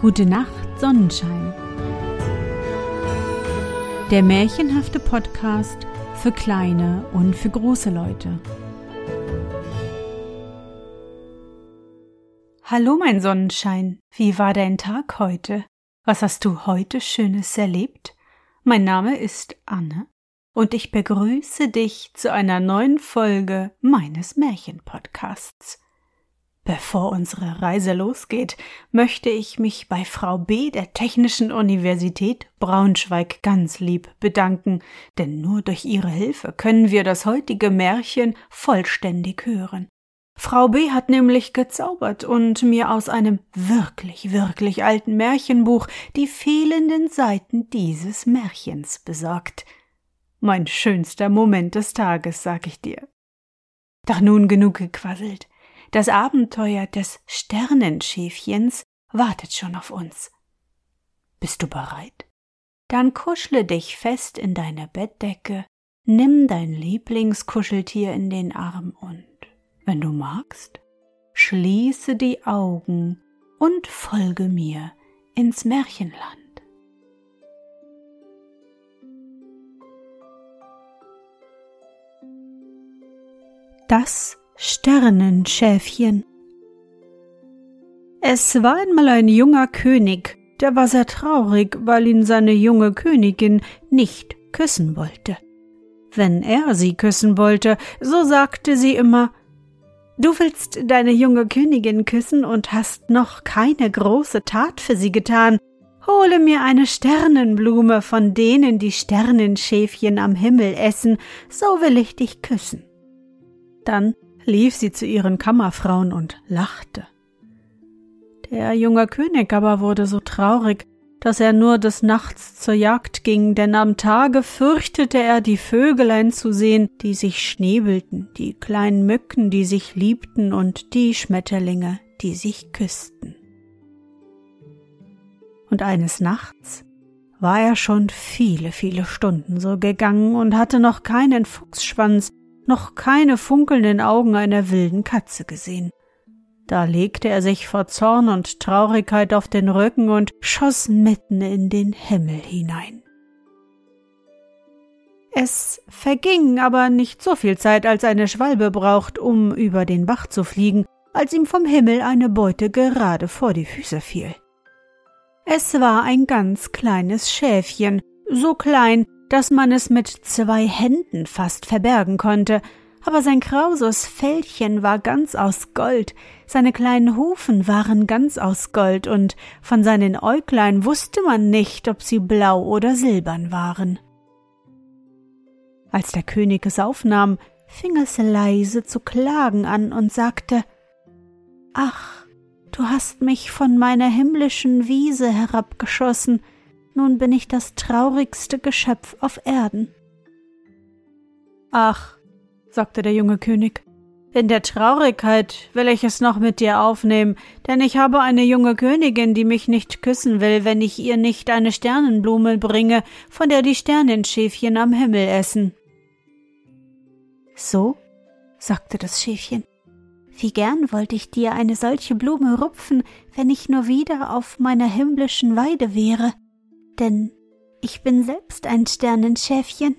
Gute Nacht, Sonnenschein. Der märchenhafte Podcast für kleine und für große Leute. Hallo, mein Sonnenschein. Wie war dein Tag heute? Was hast du heute Schönes erlebt? Mein Name ist Anne und ich begrüße dich zu einer neuen Folge meines Märchenpodcasts. Bevor unsere Reise losgeht, möchte ich mich bei Frau B. der Technischen Universität Braunschweig ganz lieb bedanken, denn nur durch ihre Hilfe können wir das heutige Märchen vollständig hören. Frau B. hat nämlich gezaubert und mir aus einem wirklich, wirklich alten Märchenbuch die fehlenden Seiten dieses Märchens besorgt. Mein schönster Moment des Tages, sag ich dir. Doch nun genug gequasselt. Das Abenteuer des Sternenschäfchens wartet schon auf uns. Bist du bereit? Dann kuschle dich fest in deine Bettdecke, nimm dein Lieblingskuscheltier in den Arm und, wenn du magst, schließe die Augen und folge mir ins Märchenland. Das Sternenschäfchen. Es war einmal ein junger König, der war sehr traurig, weil ihn seine junge Königin nicht küssen wollte. Wenn er sie küssen wollte, so sagte sie immer Du willst deine junge Königin küssen und hast noch keine große Tat für sie getan. Hole mir eine Sternenblume, von denen die Sternenschäfchen am Himmel essen, so will ich dich küssen. Dann lief sie zu ihren Kammerfrauen und lachte. Der junge König aber wurde so traurig, dass er nur des Nachts zur Jagd ging, denn am Tage fürchtete er, die Vögelein zu sehen, die sich schnäbelten, die kleinen Mücken, die sich liebten, und die Schmetterlinge, die sich küssten. Und eines Nachts war er schon viele, viele Stunden so gegangen und hatte noch keinen Fuchsschwanz, noch keine funkelnden Augen einer wilden Katze gesehen. Da legte er sich vor Zorn und Traurigkeit auf den Rücken und schoss mitten in den Himmel hinein. Es verging aber nicht so viel Zeit, als eine Schwalbe braucht, um über den Bach zu fliegen, als ihm vom Himmel eine Beute gerade vor die Füße fiel. Es war ein ganz kleines Schäfchen, so klein, dass man es mit zwei Händen fast verbergen konnte, aber sein krauses Fellchen war ganz aus Gold, seine kleinen Hufen waren ganz aus Gold, und von seinen Äuglein wusste man nicht, ob sie blau oder silbern waren. Als der König es aufnahm, fing es leise zu klagen an und sagte Ach, du hast mich von meiner himmlischen Wiese herabgeschossen, nun bin ich das traurigste Geschöpf auf Erden. Ach, sagte der junge König, in der Traurigkeit will ich es noch mit dir aufnehmen, denn ich habe eine junge Königin, die mich nicht küssen will, wenn ich ihr nicht eine Sternenblume bringe, von der die Sternenschäfchen am Himmel essen. So, sagte das Schäfchen, wie gern wollte ich dir eine solche Blume rupfen, wenn ich nur wieder auf meiner himmlischen Weide wäre denn ich bin selbst ein Sternenschäfchen.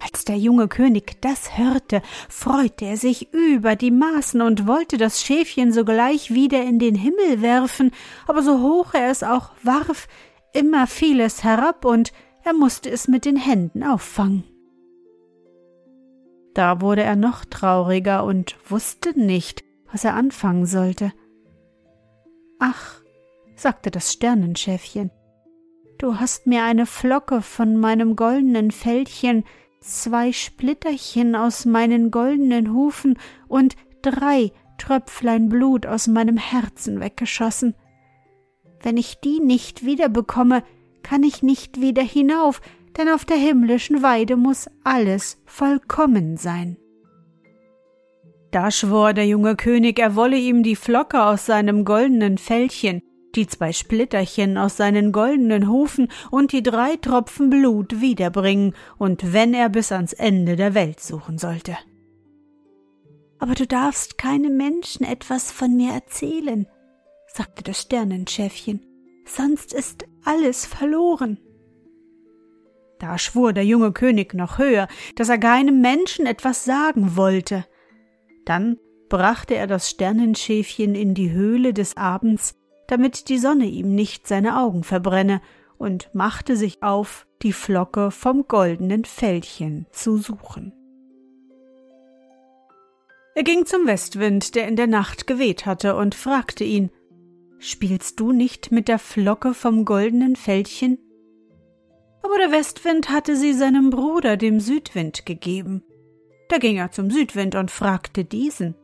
Als der junge König das hörte, freute er sich über die Maßen und wollte das Schäfchen sogleich wieder in den Himmel werfen, aber so hoch er es auch warf, immer fiel es herab und er musste es mit den Händen auffangen. Da wurde er noch trauriger und wusste nicht, was er anfangen sollte. Ach, sagte das Sternenschäfchen, Du hast mir eine Flocke von meinem goldenen Fellchen, zwei Splitterchen aus meinen goldenen Hufen und drei Tröpflein Blut aus meinem Herzen weggeschossen. Wenn ich die nicht wiederbekomme, kann ich nicht wieder hinauf, denn auf der himmlischen Weide muss alles vollkommen sein. Da schwor der junge König, er wolle ihm die Flocke aus seinem goldenen Fellchen, die zwei Splitterchen aus seinen goldenen Hufen und die drei Tropfen Blut wiederbringen, und wenn er bis ans Ende der Welt suchen sollte. Aber du darfst keinem Menschen etwas von mir erzählen, sagte das Sternenschäfchen, sonst ist alles verloren. Da schwur der junge König noch höher, dass er keinem Menschen etwas sagen wollte. Dann brachte er das Sternenschäfchen in die Höhle des Abends, damit die Sonne ihm nicht seine Augen verbrenne, und machte sich auf, die Flocke vom goldenen Fellchen zu suchen. Er ging zum Westwind, der in der Nacht geweht hatte, und fragte ihn Spielst du nicht mit der Flocke vom goldenen Fältchen? Aber der Westwind hatte sie seinem Bruder, dem Südwind, gegeben. Da ging er zum Südwind und fragte diesen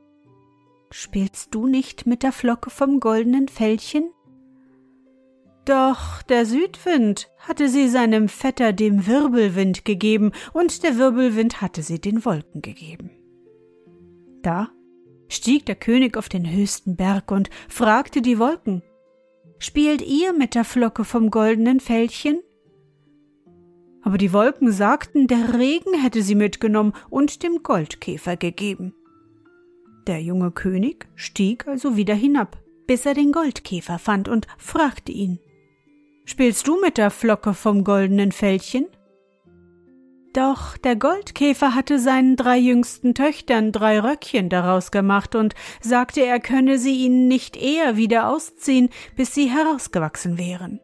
Spielst du nicht mit der Flocke vom goldenen Fältchen? Doch der Südwind hatte sie seinem Vetter dem Wirbelwind gegeben, und der Wirbelwind hatte sie den Wolken gegeben. Da stieg der König auf den höchsten Berg und fragte die Wolken Spielt ihr mit der Flocke vom goldenen Fältchen? Aber die Wolken sagten, der Regen hätte sie mitgenommen und dem Goldkäfer gegeben. Der junge König stieg also wieder hinab, bis er den Goldkäfer fand und fragte ihn Spielst du mit der Flocke vom goldenen Fältchen? Doch der Goldkäfer hatte seinen drei jüngsten Töchtern drei Röckchen daraus gemacht und sagte, er könne sie ihnen nicht eher wieder ausziehen, bis sie herausgewachsen wären.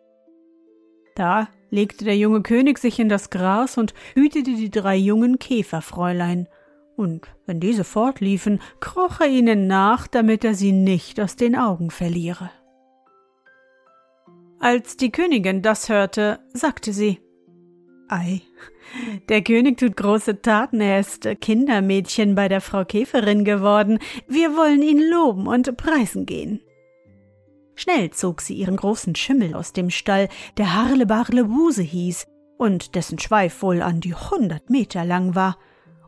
Da legte der junge König sich in das Gras und hütete die drei jungen Käferfräulein, und wenn diese fortliefen, kroch er ihnen nach, damit er sie nicht aus den Augen verliere. Als die Königin das hörte, sagte sie Ei, der König tut große Taten, er ist Kindermädchen bei der Frau Käferin geworden, wir wollen ihn loben und preisen gehen. Schnell zog sie ihren großen Schimmel aus dem Stall, der Harlebarlebuse hieß und dessen Schweif wohl an die hundert Meter lang war,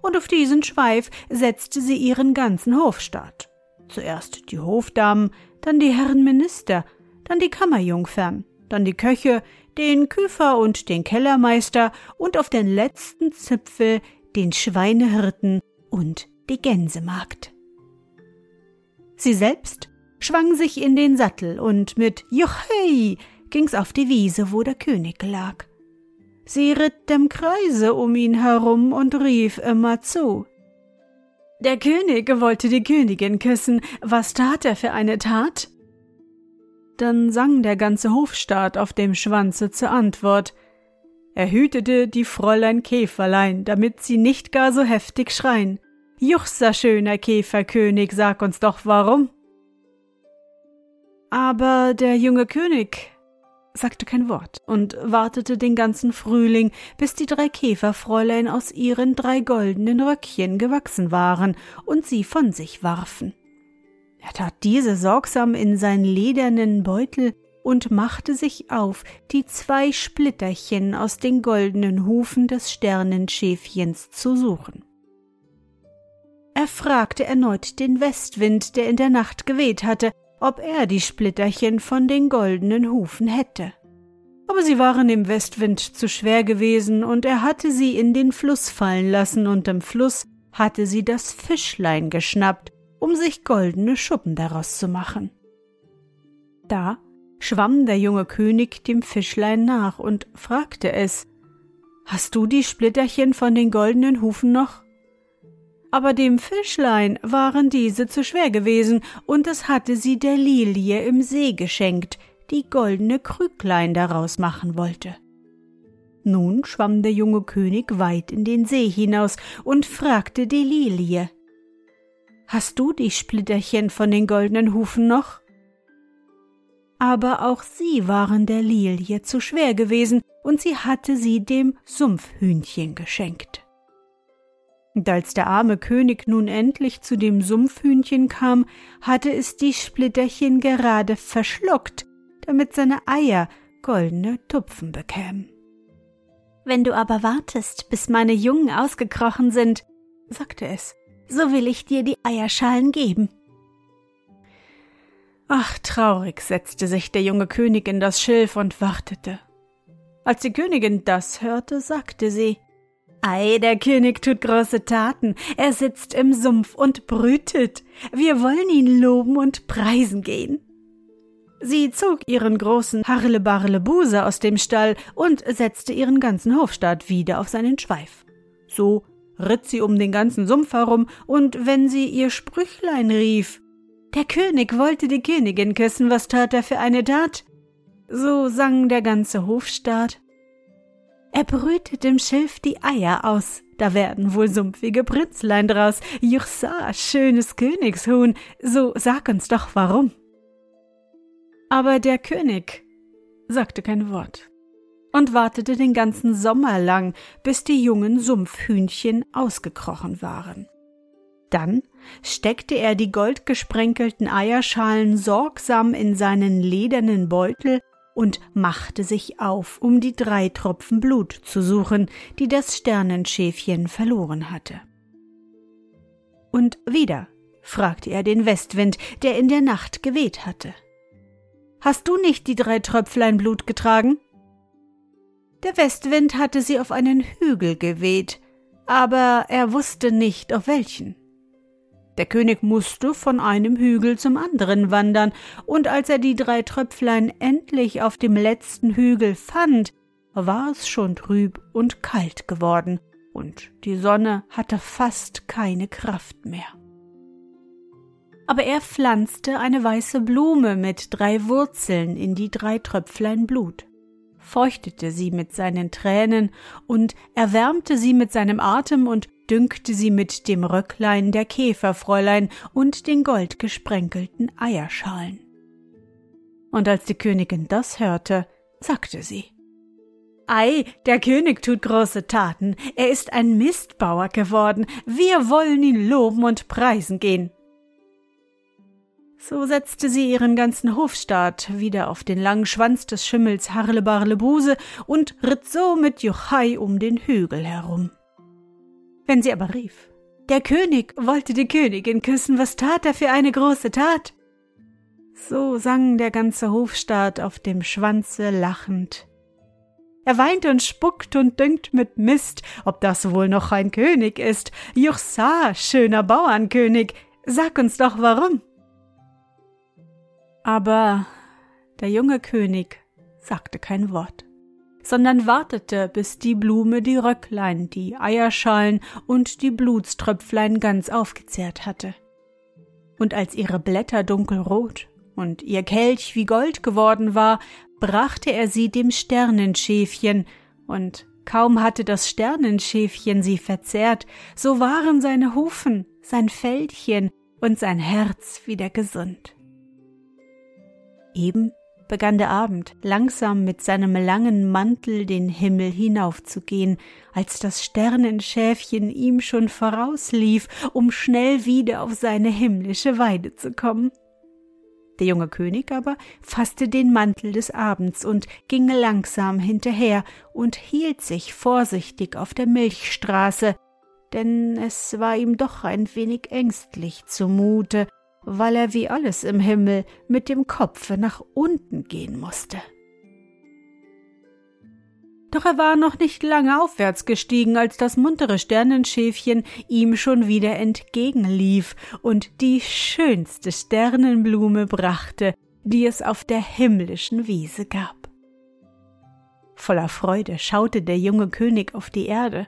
und auf diesen Schweif setzte sie ihren ganzen Hofstaat. Zuerst die Hofdamen, dann die Herren Minister, dann die Kammerjungfern, dann die Köche, den Küfer und den Kellermeister und auf den letzten Zipfel den Schweinehirten und die Gänsemagd. Sie selbst schwang sich in den Sattel und mit Juchhei ging's auf die Wiese, wo der König lag. Sie ritt dem Kreise um ihn herum und rief immer zu. Der König wollte die Königin küssen. Was tat er für eine Tat? Dann sang der ganze Hofstaat auf dem Schwanze zur Antwort. Er hütete die Fräulein Käferlein, damit sie nicht gar so heftig schreien. Juchser schöner Käferkönig, sag uns doch warum. Aber der junge König sagte kein Wort und wartete den ganzen Frühling, bis die drei Käferfräulein aus ihren drei goldenen Röckchen gewachsen waren und sie von sich warfen. Er tat diese sorgsam in seinen ledernen Beutel und machte sich auf, die zwei Splitterchen aus den goldenen Hufen des Sternenschäfchens zu suchen. Er fragte erneut den Westwind, der in der Nacht geweht hatte, ob er die Splitterchen von den goldenen Hufen hätte. Aber sie waren dem Westwind zu schwer gewesen, und er hatte sie in den Fluss fallen lassen, und im Fluss hatte sie das Fischlein geschnappt um sich goldene Schuppen daraus zu machen. Da schwamm der junge König dem Fischlein nach und fragte es Hast du die Splitterchen von den goldenen Hufen noch? Aber dem Fischlein waren diese zu schwer gewesen, und es hatte sie der Lilie im See geschenkt, die goldene Krüglein daraus machen wollte. Nun schwamm der junge König weit in den See hinaus und fragte die Lilie Hast du die Splitterchen von den goldenen Hufen noch? Aber auch sie waren der Lilie zu schwer gewesen, und sie hatte sie dem Sumpfhühnchen geschenkt. Und als der arme König nun endlich zu dem Sumpfhühnchen kam, hatte es die Splitterchen gerade verschluckt, damit seine Eier goldene Tupfen bekämen. Wenn du aber wartest, bis meine Jungen ausgekrochen sind, sagte es, so will ich dir die Eierschalen geben. Ach, traurig setzte sich der junge König in das Schilf und wartete. Als die Königin das hörte, sagte sie Ei, der König tut große Taten, er sitzt im Sumpf und brütet. Wir wollen ihn loben und preisen gehen. Sie zog ihren großen Harlebarlebuse aus dem Stall und setzte ihren ganzen Hofstaat wieder auf seinen Schweif. So ritt sie um den ganzen Sumpf herum, und wenn sie ihr Sprüchlein rief, der König wollte die Königin küssen, was tat er für eine Tat? So sang der ganze Hofstaat. Er brütet im Schilf die Eier aus, da werden wohl sumpfige Prinzlein draus. Juchsa, schönes Königshuhn, so sag uns doch warum. Aber der König sagte kein Wort und wartete den ganzen Sommer lang, bis die jungen Sumpfhühnchen ausgekrochen waren. Dann steckte er die goldgesprenkelten Eierschalen sorgsam in seinen ledernen Beutel und machte sich auf, um die drei Tropfen Blut zu suchen, die das Sternenschäfchen verloren hatte. Und wieder fragte er den Westwind, der in der Nacht geweht hatte. Hast du nicht die drei Tröpflein Blut getragen? Der Westwind hatte sie auf einen Hügel geweht, aber er wusste nicht auf welchen. Der König musste von einem Hügel zum anderen wandern, und als er die drei Tröpflein endlich auf dem letzten Hügel fand, war es schon trüb und kalt geworden, und die Sonne hatte fast keine Kraft mehr aber er pflanzte eine weiße Blume mit drei Wurzeln in die drei Tröpflein Blut, feuchtete sie mit seinen Tränen und erwärmte sie mit seinem Atem und dünkte sie mit dem Röcklein der Käferfräulein und den goldgesprenkelten Eierschalen. Und als die Königin das hörte, sagte sie Ei, der König tut große Taten, er ist ein Mistbauer geworden, wir wollen ihn loben und preisen gehen. So setzte sie ihren ganzen Hofstaat wieder auf den langen Schwanz des Schimmels Harlebarlebuse und ritt so mit Juchai um den Hügel herum. Wenn sie aber rief, der König wollte die Königin küssen, was tat er für eine große Tat? So sang der ganze Hofstaat auf dem Schwanze lachend. Er weint und spuckt und dünkt mit Mist, ob das wohl noch ein König ist. Juchsa, schöner Bauernkönig, sag uns doch warum. Aber der junge König sagte kein Wort, sondern wartete, bis die Blume die Röcklein, die Eierschalen und die Blutströpflein ganz aufgezehrt hatte. Und als ihre Blätter dunkelrot und ihr Kelch wie Gold geworden war, brachte er sie dem Sternenschäfchen, und kaum hatte das Sternenschäfchen sie verzehrt, so waren seine Hufen, sein Fältchen und sein Herz wieder gesund. Eben begann der Abend langsam mit seinem langen Mantel den Himmel hinaufzugehen, als das Sternenschäfchen ihm schon vorauslief, um schnell wieder auf seine himmlische Weide zu kommen. Der junge König aber fasste den Mantel des Abends und ging langsam hinterher und hielt sich vorsichtig auf der Milchstraße, denn es war ihm doch ein wenig ängstlich zumute, weil er wie alles im Himmel mit dem Kopfe nach unten gehen musste. Doch er war noch nicht lange aufwärts gestiegen, als das muntere Sternenschäfchen ihm schon wieder entgegenlief und die schönste Sternenblume brachte, die es auf der himmlischen Wiese gab. Voller Freude schaute der junge König auf die Erde.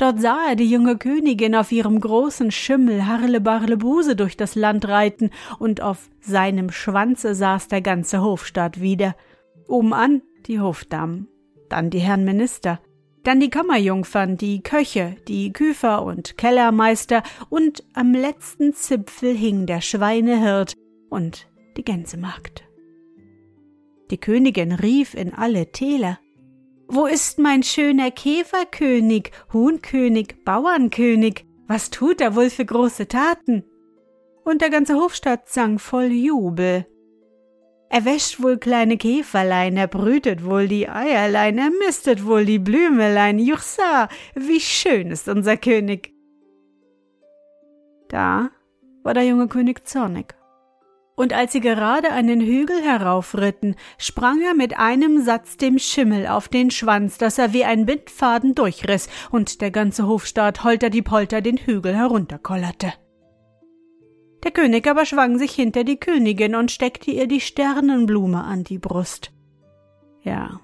Dort sah er die junge Königin auf ihrem großen Schimmel Harlebarlebuse durch das Land reiten, und auf seinem Schwanze saß der ganze Hofstaat wieder. Oben an die Hofdamen, dann die Herren Minister, dann die Kammerjungfern, die Köche, die Küfer und Kellermeister, und am letzten Zipfel hing der Schweinehirt und die Gänsemagd. Die Königin rief in alle Täler wo ist mein schöner Käferkönig, Huhnkönig, Bauernkönig? Was tut er wohl für große Taten? Und der ganze Hofstaat sang voll Jubel. Er wäscht wohl kleine Käferlein, er brütet wohl die Eierlein, er mistet wohl die Blümelein. Juchsa, wie schön ist unser König. Da war der junge König zornig und als sie gerade einen Hügel heraufritten, sprang er mit einem Satz dem Schimmel auf den Schwanz, dass er wie ein Bindfaden durchriss und der ganze Hofstaat holter die Polter den Hügel herunterkollerte. Der König aber schwang sich hinter die Königin und steckte ihr die Sternenblume an die Brust. Ja,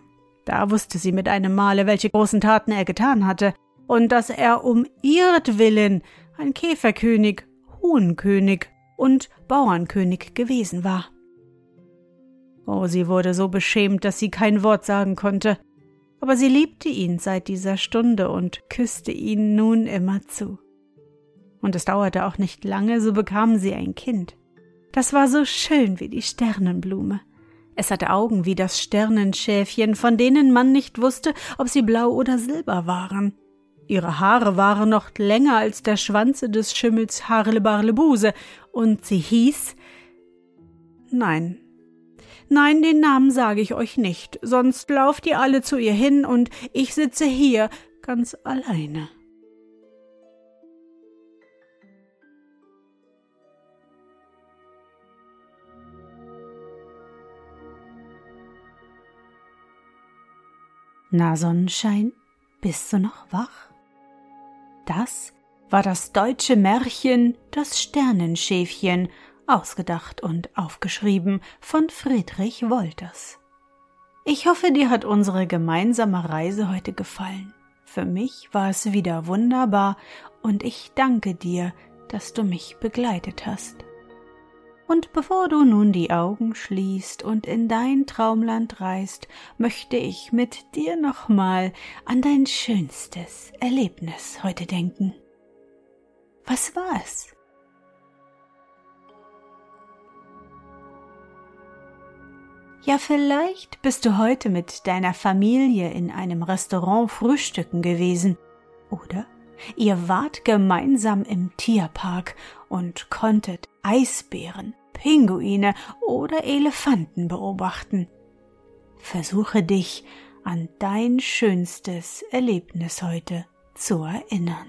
da wusste sie mit einem Male, welche großen Taten er getan hatte, und dass er um ihretwillen ein Käferkönig, Huhnkönig und Bauernkönig gewesen war. Oh, sie wurde so beschämt, dass sie kein Wort sagen konnte, aber sie liebte ihn seit dieser Stunde und küsste ihn nun immerzu. Und es dauerte auch nicht lange, so bekamen sie ein Kind. Das war so schön wie die Sternenblume. Es hatte Augen wie das Sternenschäfchen, von denen man nicht wusste, ob sie blau oder silber waren. Ihre Haare waren noch länger als der Schwanze des Schimmels Harlebarlebuse, und sie hieß Nein. Nein, den Namen sage ich euch nicht, sonst lauft ihr alle zu ihr hin und ich sitze hier ganz alleine. Na Sonnenschein, bist du noch wach? Das war das deutsche Märchen Das Sternenschäfchen, ausgedacht und aufgeschrieben von Friedrich Wolters. Ich hoffe, dir hat unsere gemeinsame Reise heute gefallen. Für mich war es wieder wunderbar und ich danke dir, dass du mich begleitet hast. Und bevor du nun die Augen schließt und in dein Traumland reist, möchte ich mit dir nochmal an dein schönstes Erlebnis heute denken. Was war es? Ja, vielleicht bist du heute mit deiner Familie in einem Restaurant frühstücken gewesen. Oder ihr wart gemeinsam im Tierpark und konntet Eisbären, Pinguine oder Elefanten beobachten. Versuche dich an dein schönstes Erlebnis heute zu erinnern.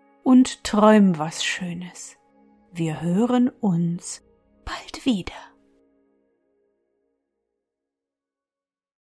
und träum was Schönes. Wir hören uns bald wieder.